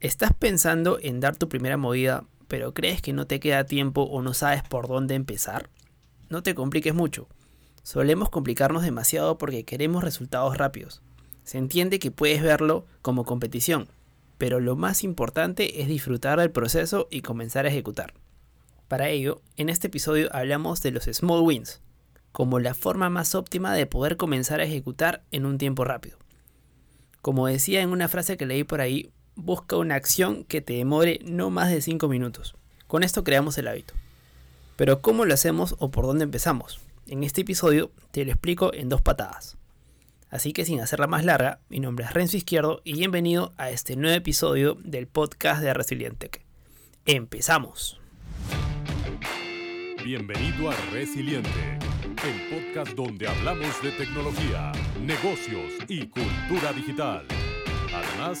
¿Estás pensando en dar tu primera movida, pero crees que no te queda tiempo o no sabes por dónde empezar? No te compliques mucho. Solemos complicarnos demasiado porque queremos resultados rápidos. Se entiende que puedes verlo como competición, pero lo más importante es disfrutar del proceso y comenzar a ejecutar. Para ello, en este episodio hablamos de los small wins, como la forma más óptima de poder comenzar a ejecutar en un tiempo rápido. Como decía en una frase que leí por ahí, busca una acción que te demore no más de 5 minutos. Con esto creamos el hábito. Pero ¿cómo lo hacemos o por dónde empezamos? En este episodio te lo explico en dos patadas. Así que sin hacerla más larga, mi nombre es Renzo Izquierdo y bienvenido a este nuevo episodio del podcast de Resilientec. ¡Empezamos! Bienvenido a Resiliente, el podcast donde hablamos de tecnología, negocios y cultura digital. Además,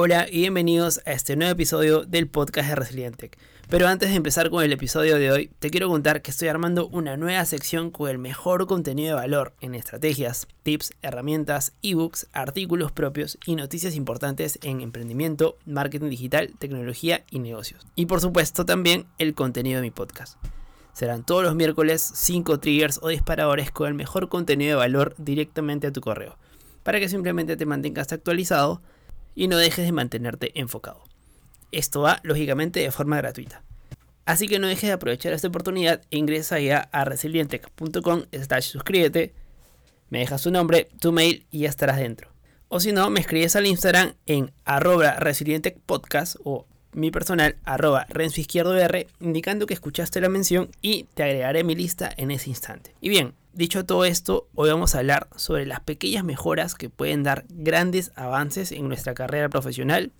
Hola y bienvenidos a este nuevo episodio del podcast de Resilientec. Pero antes de empezar con el episodio de hoy, te quiero contar que estoy armando una nueva sección con el mejor contenido de valor en estrategias, tips, herramientas, ebooks, artículos propios y noticias importantes en emprendimiento, marketing digital, tecnología y negocios. Y por supuesto también el contenido de mi podcast. Serán todos los miércoles 5 triggers o disparadores con el mejor contenido de valor directamente a tu correo, para que simplemente te mantengas actualizado y no dejes de mantenerte enfocado. Esto va lógicamente de forma gratuita. Así que no dejes de aprovechar esta oportunidad e ingresa ya a resilientec.com slash suscríbete, me dejas tu nombre, tu mail y ya estarás dentro. O si no, me escribes al Instagram en arroba resilientecpodcast o mi personal, arroba Renzo Izquierdo R, indicando que escuchaste la mención y te agregaré mi lista en ese instante. Y bien, dicho todo esto, hoy vamos a hablar sobre las pequeñas mejoras que pueden dar grandes avances en nuestra carrera profesional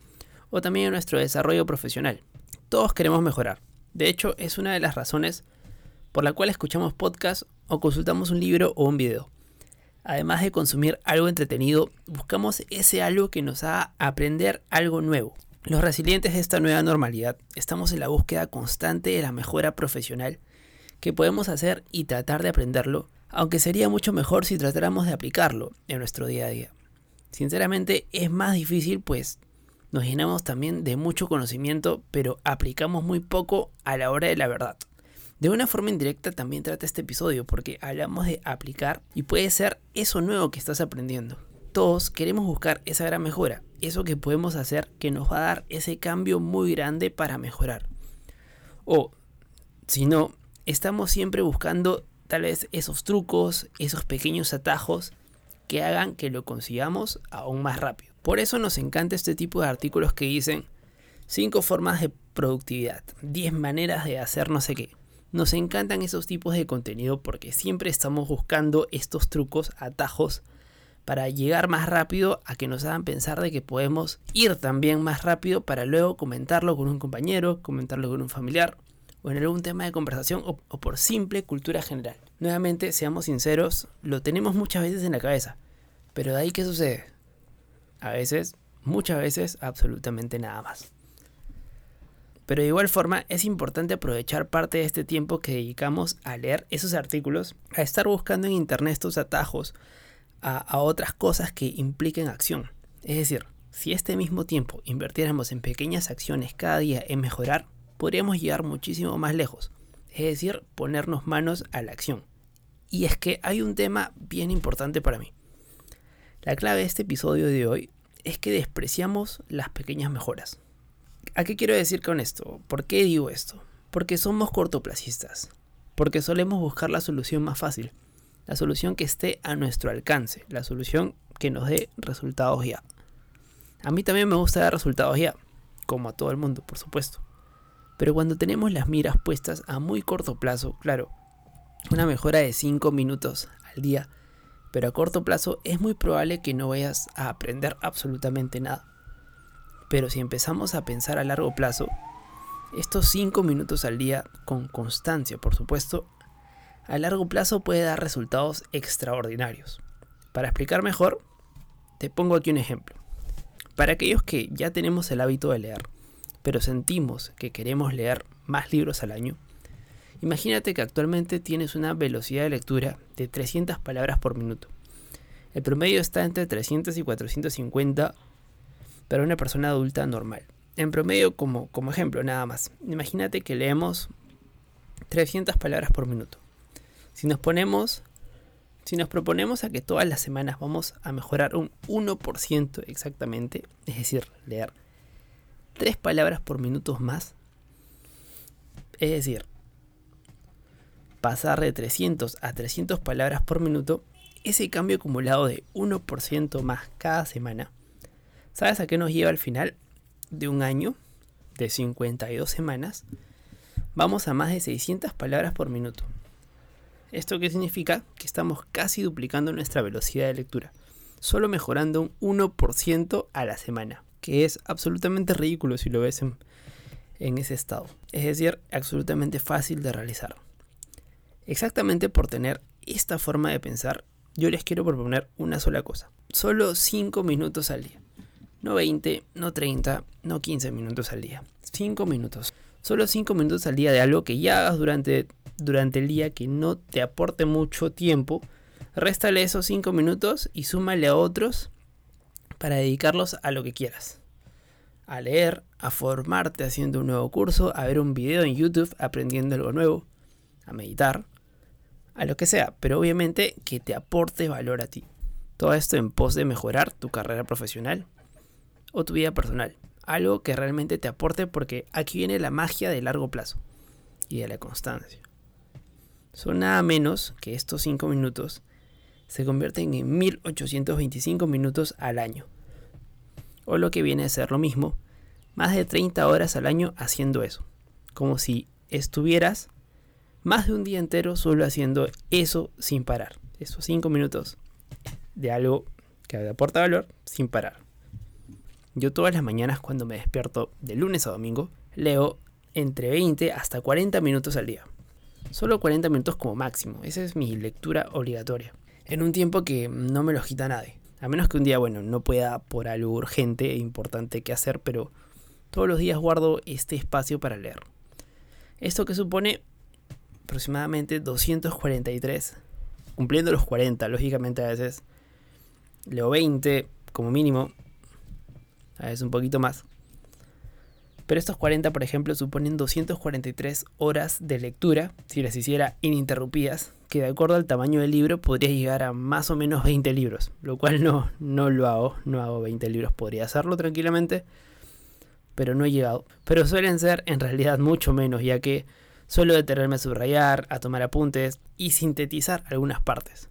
o también en nuestro desarrollo profesional. Todos queremos mejorar. De hecho, es una de las razones por la cual escuchamos podcast o consultamos un libro o un video. Además de consumir algo entretenido, buscamos ese algo que nos haga aprender algo nuevo. Los resilientes de esta nueva normalidad estamos en la búsqueda constante de la mejora profesional que podemos hacer y tratar de aprenderlo, aunque sería mucho mejor si tratáramos de aplicarlo en nuestro día a día. Sinceramente es más difícil pues nos llenamos también de mucho conocimiento, pero aplicamos muy poco a la hora de la verdad. De una forma indirecta también trata este episodio porque hablamos de aplicar y puede ser eso nuevo que estás aprendiendo. Todos queremos buscar esa gran mejora, eso que podemos hacer que nos va a dar ese cambio muy grande para mejorar. O, si no, estamos siempre buscando tal vez esos trucos, esos pequeños atajos que hagan que lo consigamos aún más rápido. Por eso nos encanta este tipo de artículos que dicen 5 formas de productividad, 10 maneras de hacer no sé qué. Nos encantan esos tipos de contenido porque siempre estamos buscando estos trucos, atajos para llegar más rápido a que nos hagan pensar de que podemos ir también más rápido para luego comentarlo con un compañero, comentarlo con un familiar o en algún tema de conversación o, o, por simple cultura general. Nuevamente, seamos sinceros, lo tenemos muchas veces en la cabeza, pero de ahí qué sucede? A veces, muchas veces, absolutamente nada más. Pero de igual forma es importante aprovechar parte de este tiempo que dedicamos a leer esos artículos, a estar buscando en internet estos atajos, a, otras cosas que impliquen acción. Es decir, si este mismo tiempo invirtiéramos en pequeñas acciones cada día en mejorar, podríamos llegar muchísimo más lejos. Es decir, ponernos manos a la acción. Y es que hay un tema bien importante para mí. La clave de este episodio de hoy es que despreciamos las pequeñas mejoras. ¿A qué quiero decir con esto? ¿Por qué digo esto? Porque somos cortoplacistas. Porque solemos buscar la solución más fácil la solución que esté a nuestro alcance, la solución que nos dé resultados ya. A mí también me gusta dar resultados ya, como a todo el mundo, por supuesto. Pero cuando tenemos las miras puestas a muy corto plazo, claro, una mejora de 5 minutos al día, pero a corto plazo es muy probable que no vayas a aprender absolutamente nada. Pero si empezamos a pensar a largo plazo, Estos 5 minutos al día con constancia, por supuesto, a largo plazo puede dar resultados extraordinarios. Para explicar mejor, te pongo aquí un ejemplo. Para aquellos que ya tenemos el hábito de leer, pero sentimos que queremos leer más libros al año, imagínate que actualmente tienes una velocidad de lectura de 300 palabras por minuto. El promedio está entre 300 y 450 para una persona adulta normal. En promedio, como, como ejemplo, nada más. Imagínate que leemos 300 palabras por minuto. Si nos ponemos, si nos proponemos a que todas las semanas vamos a mejorar un 1% exactamente, es decir, leer 3 palabras por minuto más, es decir, pasar de 300 a 300 palabras por minuto, ese cambio acumulado de 1% más cada semana, ¿sabes a qué nos lleva al final? De un año, de 52 semanas, vamos a más de 600 palabras por minuto. ¿Esto qué significa? Que estamos casi duplicando nuestra velocidad de lectura, solo mejorando un 1% a la semana, que es absolutamente ridículo si lo ves en, en ese estado. Es decir, absolutamente fácil de realizar. Exactamente por tener esta forma de pensar, yo les quiero proponer una sola cosa. Solo 5 minutos al día. No 20, no 30, no 15 minutos al día. 5 minutos. Solo 5 minutos al día de algo que ya hagas durante, durante el día que no te aporte mucho tiempo. Réstale esos 5 minutos y súmale a otros para dedicarlos a lo que quieras. A leer, a formarte haciendo un nuevo curso, a ver un video en YouTube aprendiendo algo nuevo, a meditar, a lo que sea, pero obviamente que te aporte valor a ti. Todo esto en pos de mejorar tu carrera profesional o tu vida personal. Algo que realmente te aporte porque aquí viene la magia de largo plazo y de la constancia. Son nada menos que estos 5 minutos se convierten en 1825 minutos al año. O lo que viene a ser lo mismo, más de 30 horas al año haciendo eso. Como si estuvieras más de un día entero solo haciendo eso sin parar. Esos 5 minutos de algo que aporta valor sin parar. Yo todas las mañanas cuando me despierto de lunes a domingo leo entre 20 hasta 40 minutos al día. Solo 40 minutos como máximo. Esa es mi lectura obligatoria. En un tiempo que no me lo quita nadie. A menos que un día, bueno, no pueda por algo urgente e importante que hacer, pero todos los días guardo este espacio para leer. Esto que supone aproximadamente 243, cumpliendo los 40, lógicamente a veces leo 20 como mínimo, a veces un poquito más. Pero estos 40, por ejemplo, suponen 243 horas de lectura, si las hiciera ininterrumpidas, que de acuerdo al tamaño del libro podría llegar a más o menos 20 libros, lo cual no, no lo hago, no hago 20 libros, podría hacerlo tranquilamente, pero no he llegado. Pero suelen ser en realidad mucho menos, ya que Suelo detenerme a subrayar, a tomar apuntes y sintetizar algunas partes.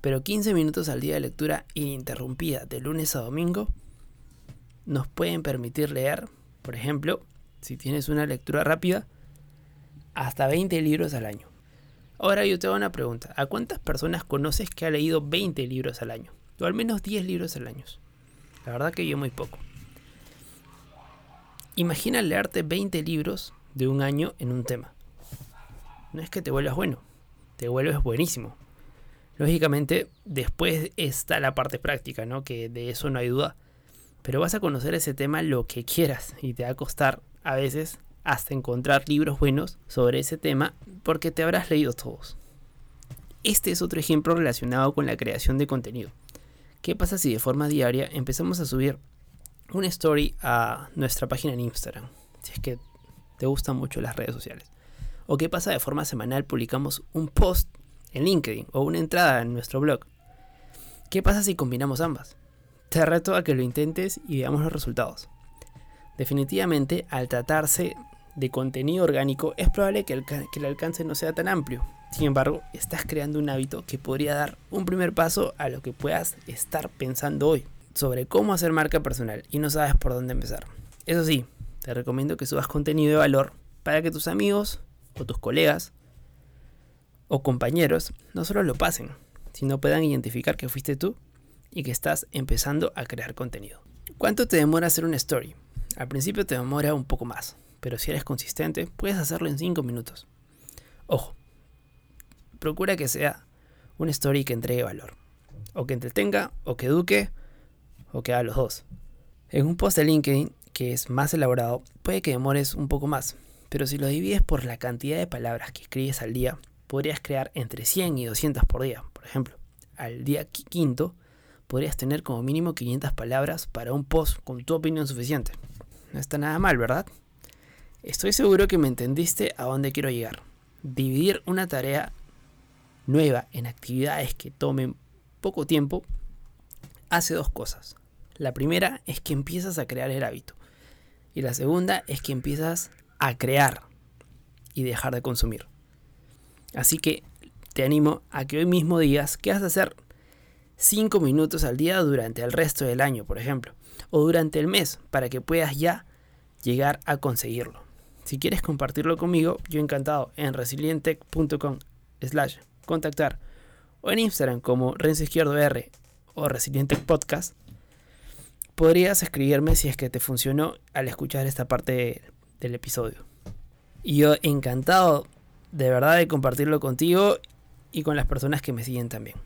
Pero 15 minutos al día de lectura ininterrumpida de lunes a domingo nos pueden permitir leer, por ejemplo, si tienes una lectura rápida, hasta 20 libros al año. Ahora yo te hago una pregunta. ¿A cuántas personas conoces que ha leído 20 libros al año? O al menos 10 libros al año. La verdad que yo muy poco. Imagina leerte 20 libros de un año en un tema. No es que te vuelvas bueno, te vuelves buenísimo. Lógicamente, después está la parte práctica, ¿no? Que de eso no hay duda. Pero vas a conocer ese tema lo que quieras y te va a costar a veces hasta encontrar libros buenos sobre ese tema porque te habrás leído todos. Este es otro ejemplo relacionado con la creación de contenido. ¿Qué pasa si de forma diaria empezamos a subir una story a nuestra página en Instagram? Si es que te gustan mucho las redes sociales. ¿O qué pasa de forma semanal publicamos un post en LinkedIn o una entrada en nuestro blog? ¿Qué pasa si combinamos ambas? Te reto a que lo intentes y veamos los resultados. Definitivamente, al tratarse de contenido orgánico, es probable que el, alcance no sea tan amplio. Sin embargo, estás creando un hábito que podría dar un primer paso a lo que puedas estar pensando hoy sobre cómo hacer marca personal y no sabes por dónde empezar. Eso sí, te recomiendo que subas contenido de valor para que tus amigos o tus colegas o compañeros no solo lo pasen, sino puedan identificar que fuiste tú y que estás empezando a crear contenido. ¿Cuánto te demora hacer una story? Al principio te demora un poco más, pero si eres consistente, puedes hacerlo en 5 minutos. Ojo, procura que sea una story que entregue valor, o que entretenga, o que eduque, o que haga los dos. En un post de LinkedIn que es más elaborado, puede que demores un poco más, pero si lo divides por la cantidad de palabras que escribes al día, podrías crear entre 100 y 200 por día. Por ejemplo, al día quinto, podrías tener como mínimo 500 palabras para un post con tu opinión suficiente. No está nada mal, ¿verdad? Estoy seguro que me entendiste a dónde quiero llegar. Dividir una tarea nueva en actividades que tomen poco tiempo hace dos cosas. La primera es que empiezas a crear el hábito. Y la segunda es que empiezas a crear y dejar de consumir. Así que te animo a que hoy mismo digas qué vas a hacer 5 minutos al día durante el resto del año, por ejemplo, o durante el mes, para que puedas ya llegar a conseguirlo. Si quieres compartirlo conmigo, yo encantado en resilientech.com slash contactar o en Instagram como Renzo Izquierdo R o Resilientech Podcast, podrías escribirme si es que te funcionó al escuchar esta parte del episodio. Y yo encantado de verdad de compartirlo contigo y con las personas que me siguen también.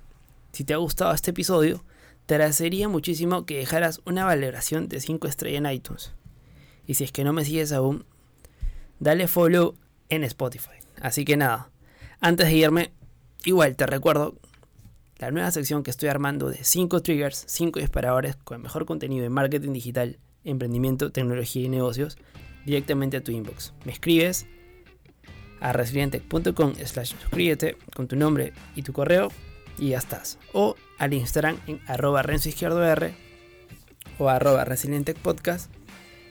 Si te ha gustado este episodio, te agradecería muchísimo que dejaras una valoración de 5 estrellas en iTunes. Y si es que no me sigues aún, dale follow en Spotify. Así que nada, antes de irme, igual te recuerdo la nueva sección que estoy armando de 5 triggers, 5 disparadores con el mejor contenido de marketing digital, emprendimiento, tecnología y negocios directamente a tu inbox. Me escribes a resilientech.com slash suscríbete con tu nombre y tu correo y ya estás. O al Instagram en arroba renzo izquierdo R o arroba resilientech podcast.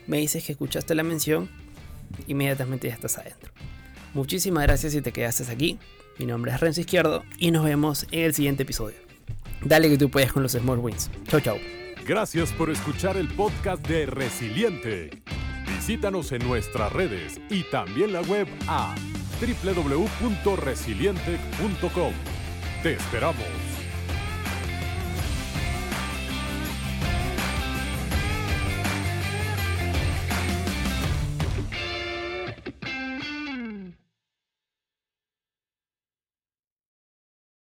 Me dices que escuchaste la mención, inmediatamente ya estás adentro. Muchísimas gracias si te quedaste aquí. Mi nombre es Renzo Izquierdo y nos vemos en el siguiente episodio. Dale que tú puedes con los Small Wins. Chau, chau. Gracias por escuchar el podcast de Resiliente. Visítanos en nuestras redes y también la web a www.resiliente.com. Te esperamos.